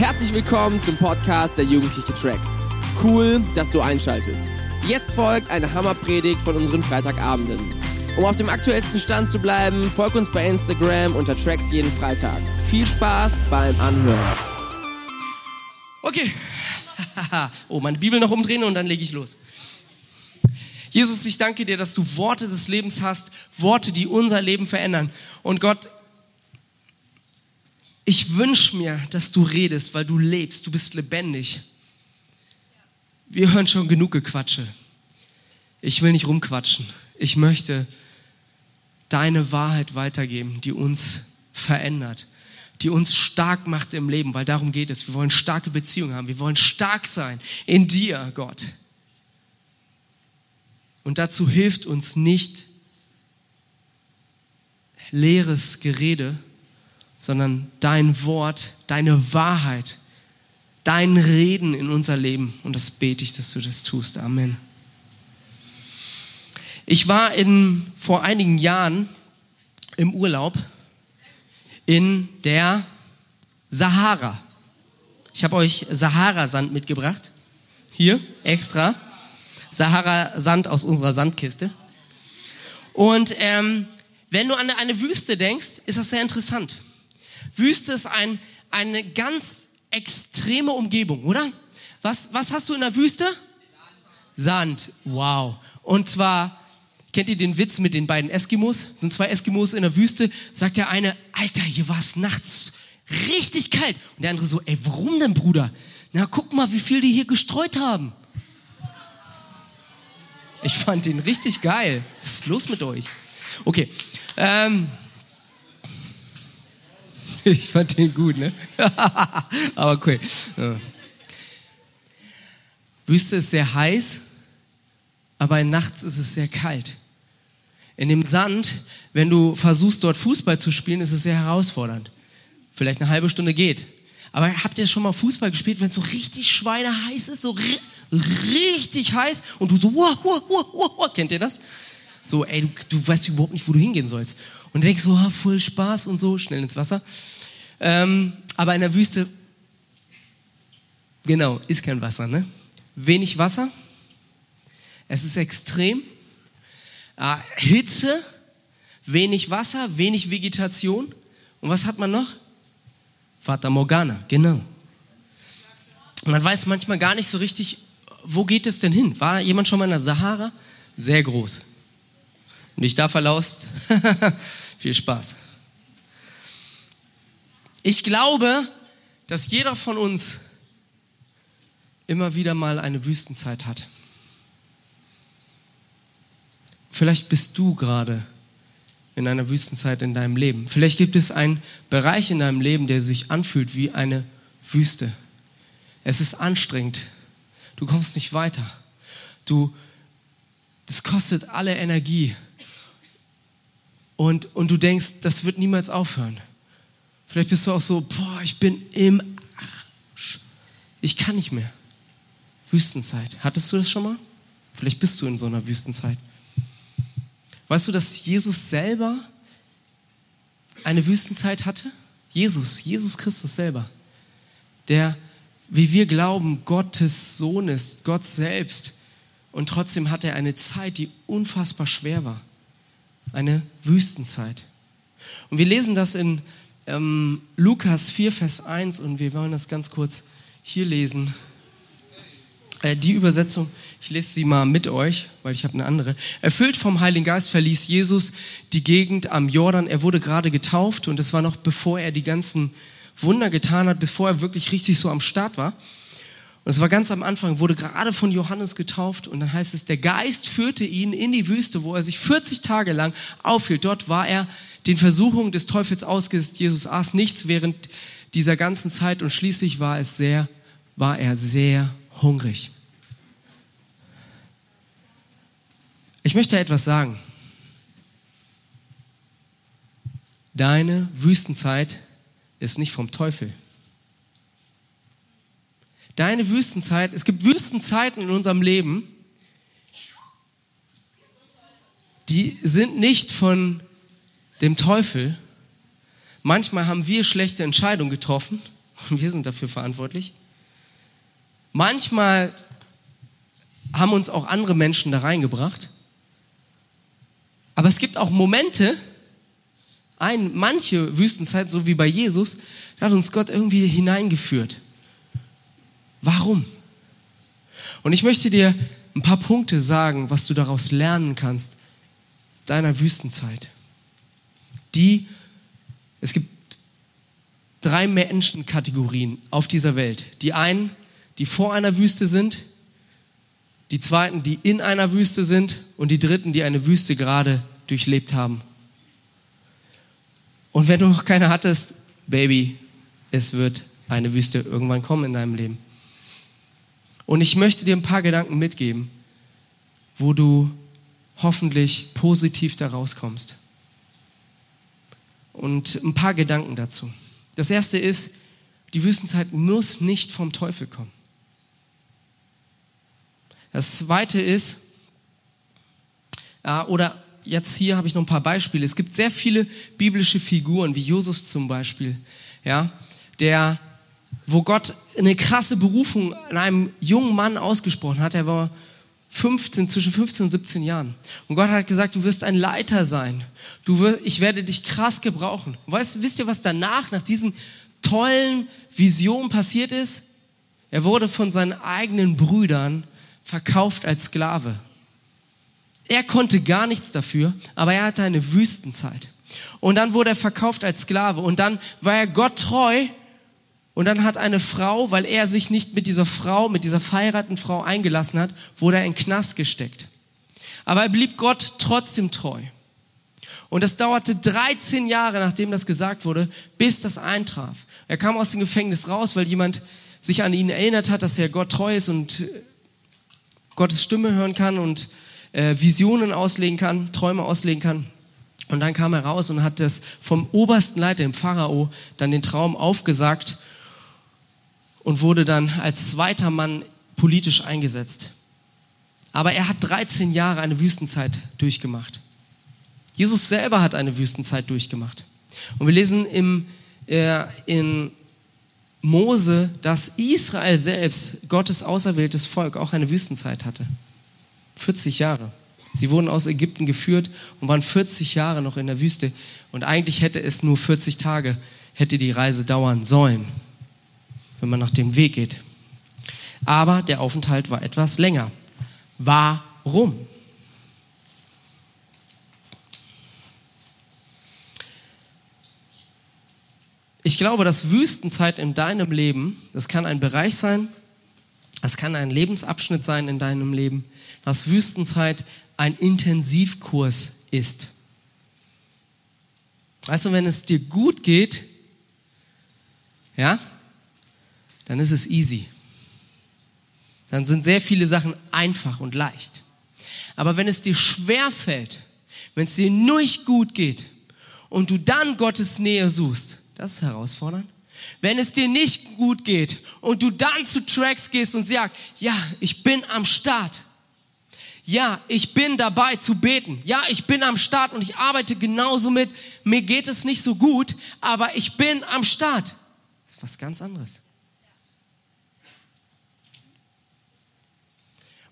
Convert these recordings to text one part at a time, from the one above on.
Herzlich willkommen zum Podcast der Jugendliche Tracks. Cool, dass du einschaltest. Jetzt folgt eine Hammerpredigt von unseren Freitagabenden. Um auf dem aktuellsten Stand zu bleiben, folg uns bei Instagram unter Tracks jeden Freitag. Viel Spaß beim Anhören. Okay. oh, meine Bibel noch umdrehen und dann lege ich los. Jesus, ich danke dir, dass du Worte des Lebens hast, Worte, die unser Leben verändern. Und Gott, ich wünsche mir, dass du redest, weil du lebst, du bist lebendig. Wir hören schon genug Gequatsche. Ich will nicht rumquatschen. Ich möchte deine Wahrheit weitergeben, die uns verändert, die uns stark macht im Leben, weil darum geht es. Wir wollen starke Beziehungen haben. Wir wollen stark sein in dir, Gott. Und dazu hilft uns nicht leeres Gerede, sondern dein Wort, deine Wahrheit, dein Reden in unser Leben. Und das bete ich, dass du das tust. Amen. Ich war in, vor einigen Jahren im Urlaub in der Sahara. Ich habe euch Sahara-Sand mitgebracht. Hier, extra. Sahara-Sand aus unserer Sandkiste. Und ähm, wenn du an eine Wüste denkst, ist das sehr interessant. Wüste ist ein, eine ganz extreme Umgebung, oder? Was, was hast du in der Wüste? Sand. Wow. Und zwar, kennt ihr den Witz mit den beiden Eskimos? Sind zwei Eskimos in der Wüste, sagt der eine, Alter, hier war es nachts richtig kalt. Und der andere so, ey, warum denn, Bruder? Na, guck mal, wie viel die hier gestreut haben. Ich fand den richtig geil. Was ist los mit euch? Okay. Ähm, ich fand den gut, ne? Aber cool. Ja. Wüste ist sehr heiß, aber nachts ist es sehr kalt. In dem Sand, wenn du versuchst, dort Fußball zu spielen, ist es sehr herausfordernd. Vielleicht eine halbe Stunde geht. Aber habt ihr schon mal Fußball gespielt, wenn es so richtig schweineheiß ist, so richtig heiß und du so, wow, wow, wow, wow, kennt ihr das? So, ey, du, du weißt überhaupt nicht, wo du hingehen sollst. Und denkst so, ah, voll Spaß und so, schnell ins Wasser. Ähm, aber in der Wüste, genau, ist kein Wasser, ne? Wenig Wasser. Es ist extrem. Äh, Hitze, wenig Wasser, wenig Vegetation. Und was hat man noch? Fata Morgana, genau. Man weiß manchmal gar nicht so richtig, wo geht es denn hin? War jemand schon mal in der Sahara? Sehr groß. Und ich da verlaust, viel Spaß. Ich glaube, dass jeder von uns immer wieder mal eine Wüstenzeit hat. Vielleicht bist du gerade in einer Wüstenzeit in deinem Leben. Vielleicht gibt es einen Bereich in deinem Leben, der sich anfühlt wie eine Wüste. Es ist anstrengend. Du kommst nicht weiter. Du, das kostet alle Energie. Und, und du denkst, das wird niemals aufhören. Vielleicht bist du auch so, boah, ich bin im Arsch. Ich kann nicht mehr. Wüstenzeit. Hattest du das schon mal? Vielleicht bist du in so einer Wüstenzeit. Weißt du, dass Jesus selber eine Wüstenzeit hatte? Jesus, Jesus Christus selber, der, wie wir glauben, Gottes Sohn ist, Gott selbst. Und trotzdem hat er eine Zeit, die unfassbar schwer war. Eine Wüstenzeit. Und wir lesen das in ähm, Lukas 4, Vers 1 und wir wollen das ganz kurz hier lesen. Äh, die Übersetzung, ich lese sie mal mit euch, weil ich habe eine andere. Erfüllt vom Heiligen Geist verließ Jesus die Gegend am Jordan. Er wurde gerade getauft und es war noch bevor er die ganzen Wunder getan hat, bevor er wirklich richtig so am Start war. Und es war ganz am Anfang, wurde gerade von Johannes getauft und dann heißt es, der Geist führte ihn in die Wüste, wo er sich 40 Tage lang aufhielt. Dort war er den Versuchungen des Teufels ausgesetzt. Jesus aß nichts während dieser ganzen Zeit und schließlich war es sehr, war er sehr hungrig. Ich möchte etwas sagen. Deine Wüstenzeit ist nicht vom Teufel. Deine Wüstenzeit, es gibt Wüstenzeiten in unserem Leben, die sind nicht von dem Teufel. Manchmal haben wir schlechte Entscheidungen getroffen Wir sind dafür verantwortlich. Manchmal haben uns auch andere Menschen da reingebracht. Aber es gibt auch Momente, ein, manche Wüstenzeit, so wie bei Jesus, da hat uns Gott irgendwie hineingeführt. Warum? Und ich möchte dir ein paar Punkte sagen, was du daraus lernen kannst, deiner Wüstenzeit. Die, es gibt drei Menschenkategorien auf dieser Welt. Die einen, die vor einer Wüste sind, die zweiten, die in einer Wüste sind und die dritten, die eine Wüste gerade durchlebt haben. Und wenn du noch keine hattest, Baby, es wird eine Wüste irgendwann kommen in deinem Leben. Und ich möchte dir ein paar Gedanken mitgeben, wo du hoffentlich positiv da rauskommst. Und ein paar Gedanken dazu. Das erste ist, die Wüstenzeit muss nicht vom Teufel kommen. Das zweite ist, oder jetzt hier habe ich noch ein paar Beispiele. Es gibt sehr viele biblische Figuren, wie Jesus zum Beispiel, ja, der, wo Gott eine krasse Berufung an einem jungen Mann ausgesprochen hat. Er war 15, zwischen 15 und 17 Jahren. Und Gott hat gesagt, du wirst ein Leiter sein. Du wirst, ich werde dich krass gebrauchen. Weißt, wisst ihr, was danach, nach diesen tollen Visionen passiert ist? Er wurde von seinen eigenen Brüdern verkauft als Sklave. Er konnte gar nichts dafür, aber er hatte eine Wüstenzeit. Und dann wurde er verkauft als Sklave und dann war er Gott treu und dann hat eine Frau, weil er sich nicht mit dieser Frau, mit dieser verheirateten Frau eingelassen hat, wurde er in Knast gesteckt. Aber er blieb Gott trotzdem treu. Und es dauerte 13 Jahre, nachdem das gesagt wurde, bis das eintraf. Er kam aus dem Gefängnis raus, weil jemand sich an ihn erinnert hat, dass er Gott treu ist und Gottes Stimme hören kann und äh, Visionen auslegen kann, Träume auslegen kann. Und dann kam er raus und hat das vom obersten Leiter, dem Pharao, dann den Traum aufgesagt und wurde dann als zweiter Mann politisch eingesetzt. Aber er hat 13 Jahre eine Wüstenzeit durchgemacht. Jesus selber hat eine Wüstenzeit durchgemacht. Und wir lesen im, äh, in Mose, dass Israel selbst, Gottes auserwähltes Volk, auch eine Wüstenzeit hatte. 40 Jahre. Sie wurden aus Ägypten geführt und waren 40 Jahre noch in der Wüste. Und eigentlich hätte es nur 40 Tage, hätte die Reise dauern sollen, wenn man nach dem Weg geht. Aber der Aufenthalt war etwas länger. Warum? Ich glaube, dass Wüstenzeit in deinem Leben, das kann ein Bereich sein, das kann ein Lebensabschnitt sein in deinem Leben, dass Wüstenzeit ein Intensivkurs ist. Weißt du, wenn es dir gut geht, ja, dann ist es easy. Dann sind sehr viele Sachen einfach und leicht. Aber wenn es dir schwer fällt, wenn es dir nicht gut geht und du dann Gottes Nähe suchst, das ist herausfordernd. Wenn es dir nicht gut geht und du dann zu Tracks gehst und sagst, ja, ich bin am Start, ja, ich bin dabei zu beten. Ja, ich bin am Start und ich arbeite genauso mit. Mir geht es nicht so gut, aber ich bin am Start. Das ist was ganz anderes.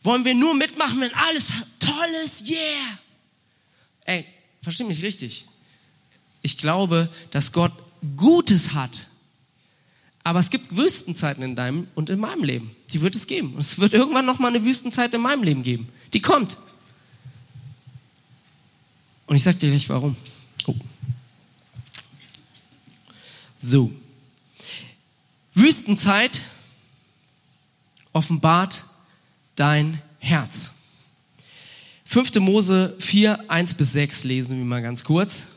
Wollen wir nur mitmachen, wenn alles toll ist? Yeah! Ey, versteh mich richtig. Ich glaube, dass Gott Gutes hat aber es gibt Wüstenzeiten in deinem und in meinem Leben. Die wird es geben. Und es wird irgendwann noch mal eine Wüstenzeit in meinem Leben geben. Die kommt. Und ich sage dir gleich warum. Oh. So. Wüstenzeit offenbart dein Herz. 5. Mose 4, 1 bis 6 lesen wir mal ganz kurz.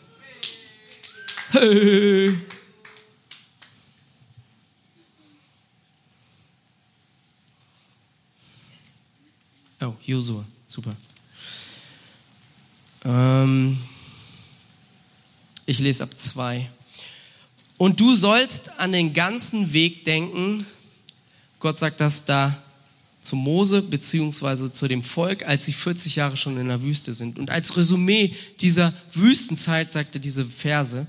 Oh, Josua, super. Ähm, ich lese ab zwei. Und du sollst an den ganzen Weg denken. Gott sagt das da zu Mose beziehungsweise zu dem Volk, als sie 40 Jahre schon in der Wüste sind. Und als Resümee dieser Wüstenzeit sagt er diese Verse.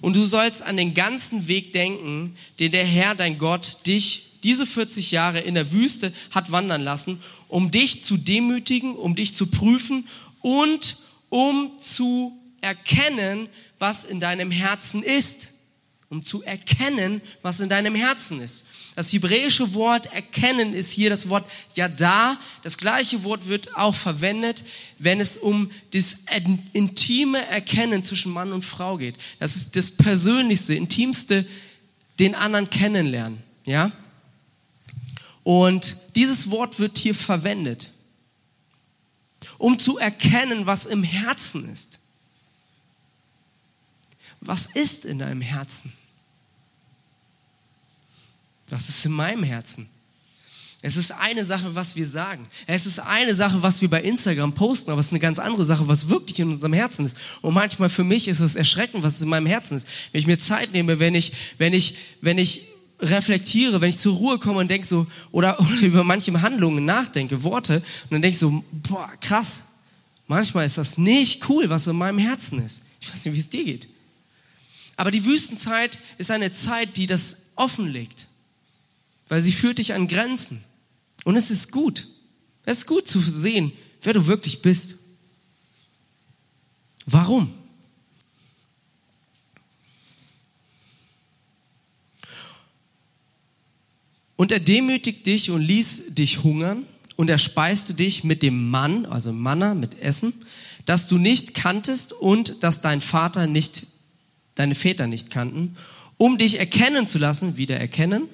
Und du sollst an den ganzen Weg denken, den der Herr, dein Gott, dich diese 40 Jahre in der Wüste hat wandern lassen, um dich zu demütigen, um dich zu prüfen und um zu erkennen, was in deinem Herzen ist. Um zu erkennen, was in deinem Herzen ist. Das hebräische Wort erkennen ist hier das Wort Yada. Das gleiche Wort wird auch verwendet, wenn es um das intime Erkennen zwischen Mann und Frau geht. Das ist das persönlichste, intimste, den anderen kennenlernen. Ja? Und dieses Wort wird hier verwendet, um zu erkennen, was im Herzen ist. Was ist in deinem Herzen? Das ist in meinem Herzen. Es ist eine Sache, was wir sagen. Es ist eine Sache, was wir bei Instagram posten, aber es ist eine ganz andere Sache, was wirklich in unserem Herzen ist. Und manchmal für mich ist es erschreckend, was in meinem Herzen ist. Wenn ich mir Zeit nehme, wenn ich, wenn ich, wenn ich reflektiere, wenn ich zur Ruhe komme und denke so, oder, oder über manche Handlungen nachdenke, Worte, und dann denke ich so, boah, krass. Manchmal ist das nicht cool, was in meinem Herzen ist. Ich weiß nicht, wie es dir geht. Aber die Wüstenzeit ist eine Zeit, die das offenlegt weil sie führt dich an Grenzen. Und es ist gut. Es ist gut zu sehen, wer du wirklich bist. Warum? Und er demütigt dich und ließ dich hungern und er speiste dich mit dem Mann, also Manna, mit Essen, das du nicht kanntest und das dein Vater nicht, deine Väter nicht kannten, um dich erkennen zu lassen, wieder erkennen,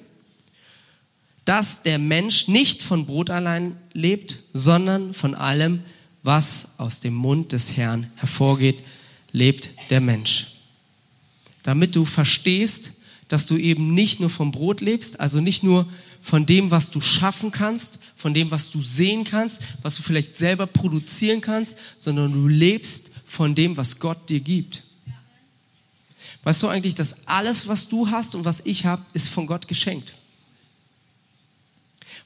dass der Mensch nicht von Brot allein lebt, sondern von allem, was aus dem Mund des Herrn hervorgeht, lebt der Mensch. Damit du verstehst, dass du eben nicht nur vom Brot lebst, also nicht nur von dem, was du schaffen kannst, von dem, was du sehen kannst, was du vielleicht selber produzieren kannst, sondern du lebst von dem, was Gott dir gibt. Weißt du eigentlich, dass alles, was du hast und was ich habe, ist von Gott geschenkt?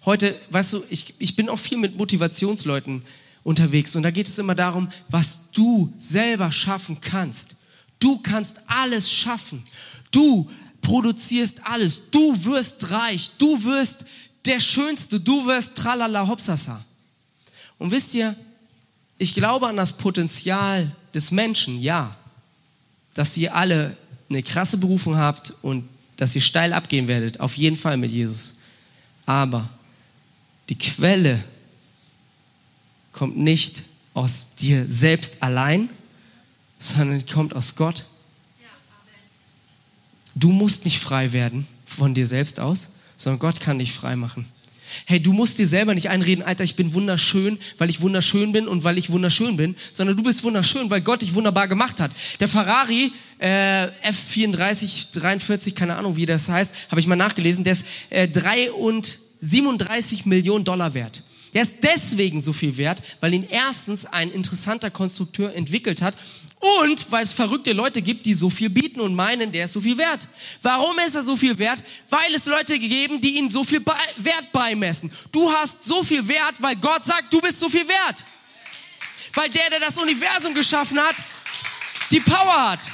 Heute, weißt du, ich, ich bin auch viel mit Motivationsleuten unterwegs und da geht es immer darum, was du selber schaffen kannst. Du kannst alles schaffen. Du produzierst alles. Du wirst reich. Du wirst der Schönste. Du wirst tralala hopsasa. Und wisst ihr, ich glaube an das Potenzial des Menschen, ja. Dass ihr alle eine krasse Berufung habt und dass ihr steil abgehen werdet. Auf jeden Fall mit Jesus. Aber die Quelle kommt nicht aus dir selbst allein, sondern kommt aus Gott. Du musst nicht frei werden von dir selbst aus, sondern Gott kann dich frei machen. Hey, du musst dir selber nicht einreden, Alter, ich bin wunderschön, weil ich wunderschön bin und weil ich wunderschön bin, sondern du bist wunderschön, weil Gott dich wunderbar gemacht hat. Der Ferrari äh, F34, 43, keine Ahnung, wie das heißt, habe ich mal nachgelesen, der ist äh, drei und 37 Millionen Dollar wert. Der ist deswegen so viel wert, weil ihn erstens ein interessanter Konstrukteur entwickelt hat und weil es verrückte Leute gibt, die so viel bieten und meinen, der ist so viel wert. Warum ist er so viel wert? Weil es Leute geben, die ihn so viel Wert beimessen. Du hast so viel Wert, weil Gott sagt, du bist so viel wert. Weil der, der das Universum geschaffen hat, die Power hat.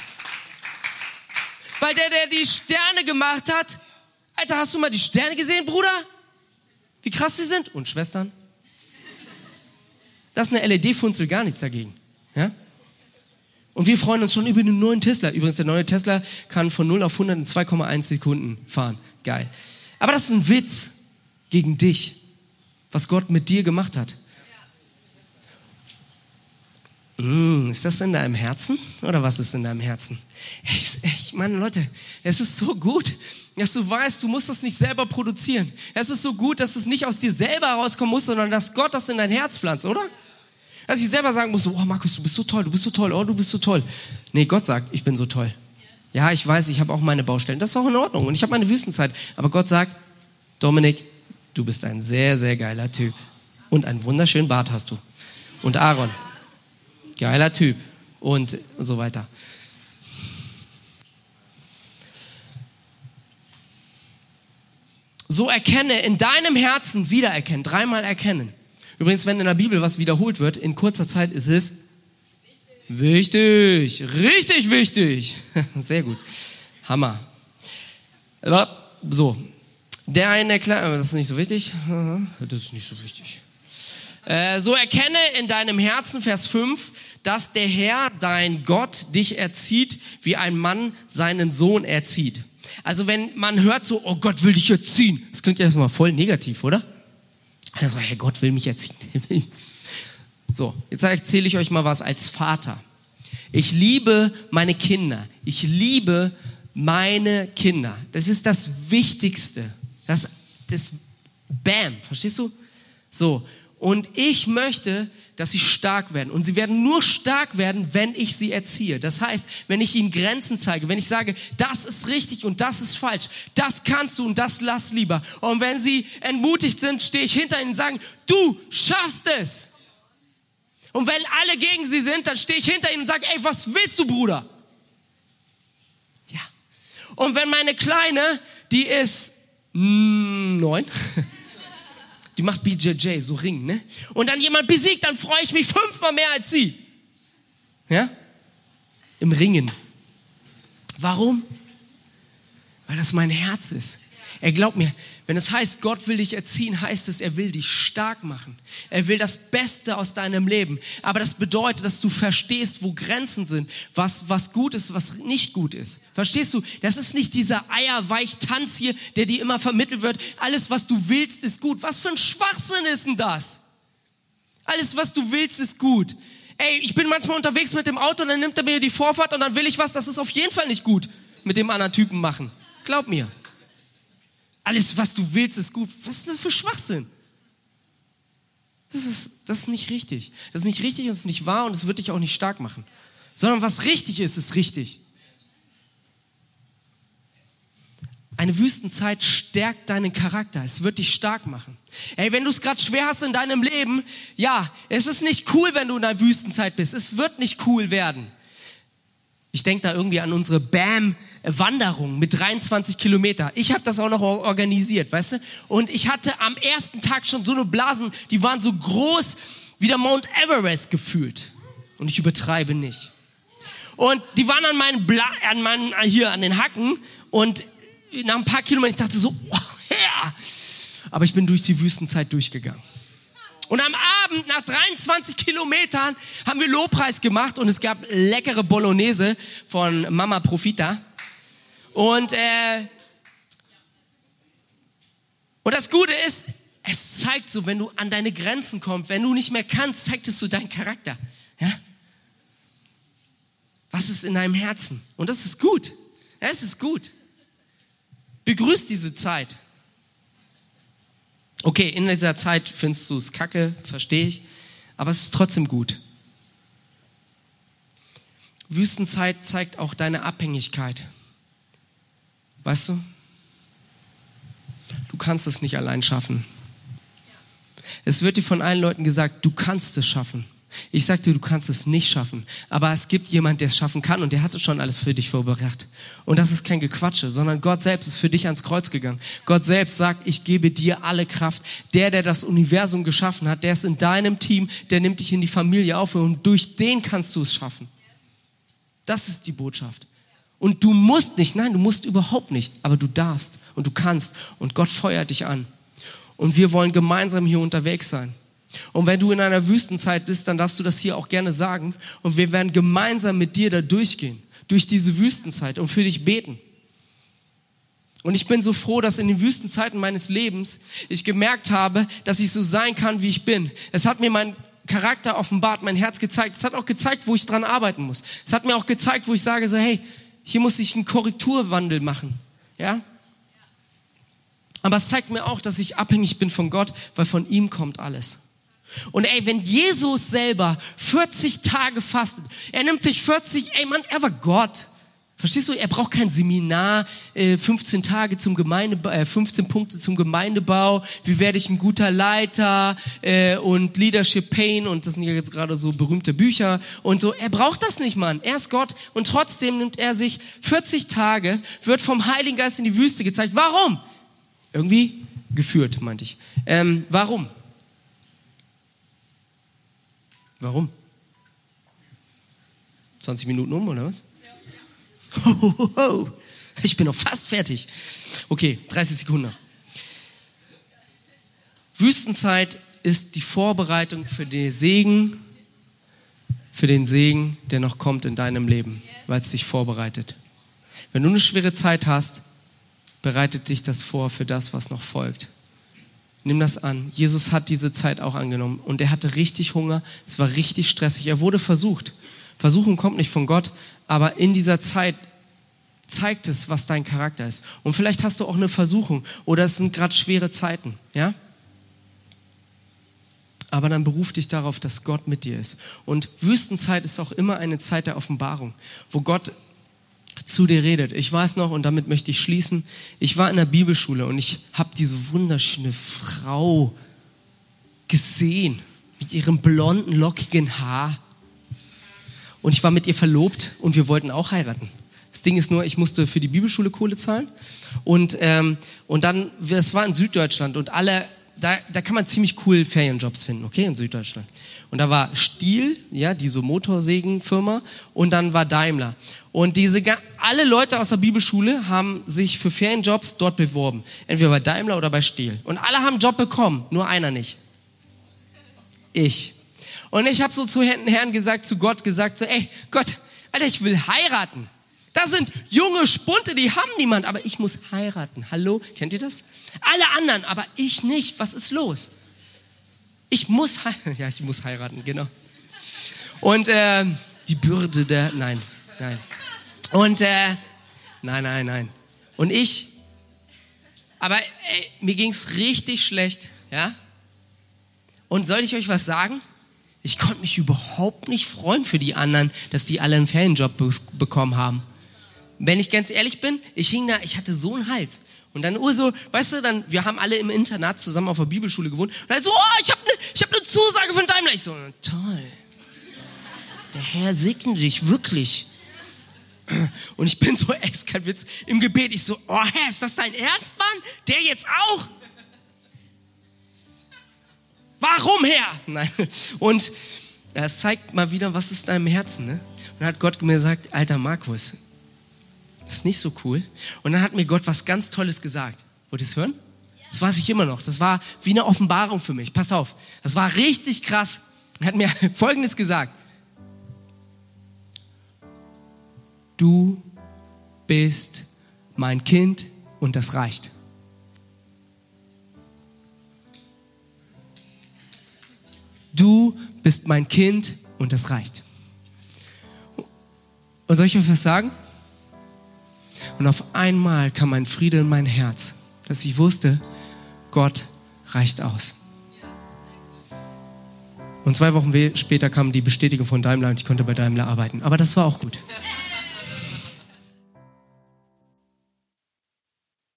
Weil der, der die Sterne gemacht hat, Alter, hast du mal die Sterne gesehen, Bruder? wie krass sie sind. Und Schwestern, das ist eine LED-Funzel gar nichts dagegen. Und wir freuen uns schon über den neuen Tesla. Übrigens, der neue Tesla kann von 0 auf 100 in 2,1 Sekunden fahren. Geil. Aber das ist ein Witz gegen dich, was Gott mit dir gemacht hat. Mm, ist das in deinem Herzen oder was ist in deinem Herzen? Ich, ich meine, Leute, es ist so gut, dass du weißt, du musst das nicht selber produzieren. Es ist so gut, dass es nicht aus dir selber herauskommen muss, sondern dass Gott das in dein Herz pflanzt, oder? Dass ich selber sagen muss, oh Markus, du bist so toll, du bist so toll, oh, du bist so toll. Nee, Gott sagt, ich bin so toll. Ja, ich weiß, ich habe auch meine Baustellen. Das ist auch in Ordnung und ich habe meine Wüstenzeit. Aber Gott sagt, Dominik, du bist ein sehr, sehr geiler Typ. Und einen wunderschönen Bart hast du. Und Aaron, geiler Typ. Und so weiter. so erkenne, in deinem Herzen wiedererkennen, dreimal erkennen. Übrigens, wenn in der Bibel was wiederholt wird, in kurzer Zeit ist es Wichtig, richtig wichtig. Sehr gut. Hammer. So, der eine erklärt, das ist nicht so wichtig. Das ist nicht so wichtig. Äh, so erkenne in deinem Herzen, Vers 5, dass der Herr, dein Gott, dich erzieht, wie ein Mann seinen Sohn erzieht. Also wenn man hört so, oh Gott will dich erziehen, das klingt ja erstmal voll negativ, oder? Also, Herr Gott will mich erziehen. so, jetzt erzähle ich euch mal was als Vater. Ich liebe meine Kinder. Ich liebe meine Kinder. Das ist das Wichtigste. Das, das, bam, verstehst du? So. Und ich möchte, dass sie stark werden. Und sie werden nur stark werden, wenn ich sie erziehe. Das heißt, wenn ich ihnen Grenzen zeige, wenn ich sage, das ist richtig und das ist falsch, das kannst du und das lass lieber. Und wenn sie entmutigt sind, stehe ich hinter ihnen und sage, du schaffst es. Und wenn alle gegen sie sind, dann stehe ich hinter ihnen und sage, ey, was willst du, Bruder? Ja. Und wenn meine Kleine, die ist mm, neun, macht BJJ, so Ring, ne? Und dann jemand besiegt, dann freue ich mich fünfmal mehr als sie. Ja? Im Ringen. Warum? Weil das mein Herz ist. Er glaubt mir, wenn es heißt, Gott will dich erziehen, heißt es, er will dich stark machen. Er will das Beste aus deinem Leben. Aber das bedeutet, dass du verstehst, wo Grenzen sind, was, was gut ist, was nicht gut ist. Verstehst du? Das ist nicht dieser Eierweich-Tanz hier, der dir immer vermittelt wird. Alles, was du willst, ist gut. Was für ein Schwachsinn ist denn das? Alles, was du willst, ist gut. Ey, ich bin manchmal unterwegs mit dem Auto und dann nimmt er mir die Vorfahrt und dann will ich was, das ist auf jeden Fall nicht gut mit dem anderen Typen machen. Glaub mir. Alles, was du willst, ist gut. Was ist das für Schwachsinn? Das ist, das ist nicht richtig. Das ist nicht richtig und es ist nicht wahr und es wird dich auch nicht stark machen. Sondern was richtig ist, ist richtig. Eine Wüstenzeit stärkt deinen Charakter. Es wird dich stark machen. Ey, wenn du es gerade schwer hast in deinem Leben, ja, es ist nicht cool, wenn du in einer Wüstenzeit bist. Es wird nicht cool werden. Ich denke da irgendwie an unsere BAM-Wanderung mit 23 Kilometer. Ich habe das auch noch organisiert, weißt du? Und ich hatte am ersten Tag schon so eine Blasen, die waren so groß wie der Mount Everest gefühlt. Und ich übertreibe nicht. Und die waren an meinen, Bla an meinen hier an den Hacken und nach ein paar Kilometern, ich dachte so, oh, ja. Aber ich bin durch die Wüstenzeit durchgegangen. Und am Abend, nach 23 Kilometern, haben wir Lobpreis gemacht und es gab leckere Bolognese von Mama Profita. Und, äh, und das Gute ist, es zeigt so, wenn du an deine Grenzen kommst, wenn du nicht mehr kannst, zeigt es so deinen Charakter. Ja? Was ist in deinem Herzen? Und das ist gut. Es ist gut. Begrüß diese Zeit. Okay, in dieser Zeit findest du es kacke, verstehe ich, aber es ist trotzdem gut. Wüstenzeit zeigt auch deine Abhängigkeit. Weißt du? Du kannst es nicht allein schaffen. Es wird dir von allen Leuten gesagt, du kannst es schaffen. Ich sag dir, du kannst es nicht schaffen. Aber es gibt jemand, der es schaffen kann und der hat es schon alles für dich vorbereitet. Und das ist kein Gequatsche, sondern Gott selbst ist für dich ans Kreuz gegangen. Gott selbst sagt, ich gebe dir alle Kraft. Der, der das Universum geschaffen hat, der ist in deinem Team, der nimmt dich in die Familie auf und durch den kannst du es schaffen. Das ist die Botschaft. Und du musst nicht, nein, du musst überhaupt nicht, aber du darfst und du kannst und Gott feuert dich an. Und wir wollen gemeinsam hier unterwegs sein. Und wenn du in einer Wüstenzeit bist, dann darfst du das hier auch gerne sagen. Und wir werden gemeinsam mit dir da durchgehen, durch diese Wüstenzeit und für dich beten. Und ich bin so froh, dass in den Wüstenzeiten meines Lebens ich gemerkt habe, dass ich so sein kann, wie ich bin. Es hat mir mein Charakter offenbart, mein Herz gezeigt. Es hat auch gezeigt, wo ich dran arbeiten muss. Es hat mir auch gezeigt, wo ich sage so, hey, hier muss ich einen Korrekturwandel machen. Ja? Aber es zeigt mir auch, dass ich abhängig bin von Gott, weil von ihm kommt alles. Und ey, wenn Jesus selber 40 Tage fastet, er nimmt sich 40, ey Mann, er war Gott. Verstehst du? Er braucht kein Seminar, 15 äh, Tage zum Gemeindebau, äh, 15 Punkte zum Gemeindebau, wie werde ich ein guter Leiter äh, und Leadership Pain und das sind ja jetzt gerade so berühmte Bücher und so. Er braucht das nicht, Mann. Er ist Gott und trotzdem nimmt er sich 40 Tage, wird vom Heiligen Geist in die Wüste gezeigt. Warum? Irgendwie geführt, meinte ich. Ähm, warum? Warum? 20 Minuten um, oder was? Ja. Ich bin noch fast fertig. Okay, 30 Sekunden. Wüstenzeit ist die Vorbereitung für den Segen, für den Segen, der noch kommt in deinem Leben, weil es dich vorbereitet. Wenn du eine schwere Zeit hast, bereitet dich das vor für das, was noch folgt. Nimm das an. Jesus hat diese Zeit auch angenommen und er hatte richtig Hunger. Es war richtig stressig. Er wurde versucht. Versuchen kommt nicht von Gott, aber in dieser Zeit zeigt es, was dein Charakter ist. Und vielleicht hast du auch eine Versuchung oder es sind gerade schwere Zeiten, ja? Aber dann beruf dich darauf, dass Gott mit dir ist. Und Wüstenzeit ist auch immer eine Zeit der Offenbarung, wo Gott zu dir redet. Ich weiß noch, und damit möchte ich schließen, ich war in der Bibelschule und ich habe diese wunderschöne Frau gesehen mit ihrem blonden, lockigen Haar. Und ich war mit ihr verlobt und wir wollten auch heiraten. Das Ding ist nur, ich musste für die Bibelschule Kohle zahlen. Und, ähm, und dann, das war in Süddeutschland und alle, da, da kann man ziemlich cool Ferienjobs finden, okay, in Süddeutschland. Und da war Stiel, ja, diese Motorsägenfirma, und dann war Daimler. Und diese, alle Leute aus der Bibelschule haben sich für Ferienjobs dort beworben. Entweder bei Daimler oder bei Stiel. Und alle haben einen Job bekommen, nur einer nicht. Ich. Und ich habe so zu Herrn gesagt, zu Gott gesagt, so, ey, Gott, Alter, ich will heiraten. Das sind junge Spunte, die haben niemand, aber ich muss heiraten. Hallo, kennt ihr das? Alle anderen, aber ich nicht. Was ist los? Ich muss heiraten. Ja, ich muss heiraten, genau. Und äh, die Bürde der, nein, nein. Und äh, nein, nein, nein. Und ich, aber ey, mir ging's richtig schlecht, ja. Und soll ich euch was sagen? Ich konnte mich überhaupt nicht freuen für die anderen, dass die alle einen Ferienjob be bekommen haben wenn ich ganz ehrlich bin, ich hing da, ich hatte so einen Hals. Und dann nur so, weißt du, dann, wir haben alle im Internat zusammen auf der Bibelschule gewohnt. Und dann so, oh, ich habe eine hab ne Zusage von Daimler. Ich so, toll. Der Herr segne dich, wirklich. Und ich bin so, ey, im Gebet, ich so, oh Herr, ist das dein Ernst, Mann? Der jetzt auch? Warum, Herr? Nein. Und es zeigt mal wieder, was ist da im Herzen, ne? Und dann hat Gott mir gesagt, alter Markus, das ist nicht so cool. Und dann hat mir Gott was ganz Tolles gesagt. Wollt ihr es hören? Das weiß ich immer noch. Das war wie eine Offenbarung für mich. Pass auf. Das war richtig krass. Er hat mir Folgendes gesagt. Du bist mein Kind und das reicht. Du bist mein Kind und das reicht. Und soll ich euch was sagen? Und auf einmal kam ein Friede in mein Herz, dass ich wusste, Gott reicht aus. Und zwei Wochen später kam die Bestätigung von Daimler und ich konnte bei Daimler arbeiten. Aber das war auch gut.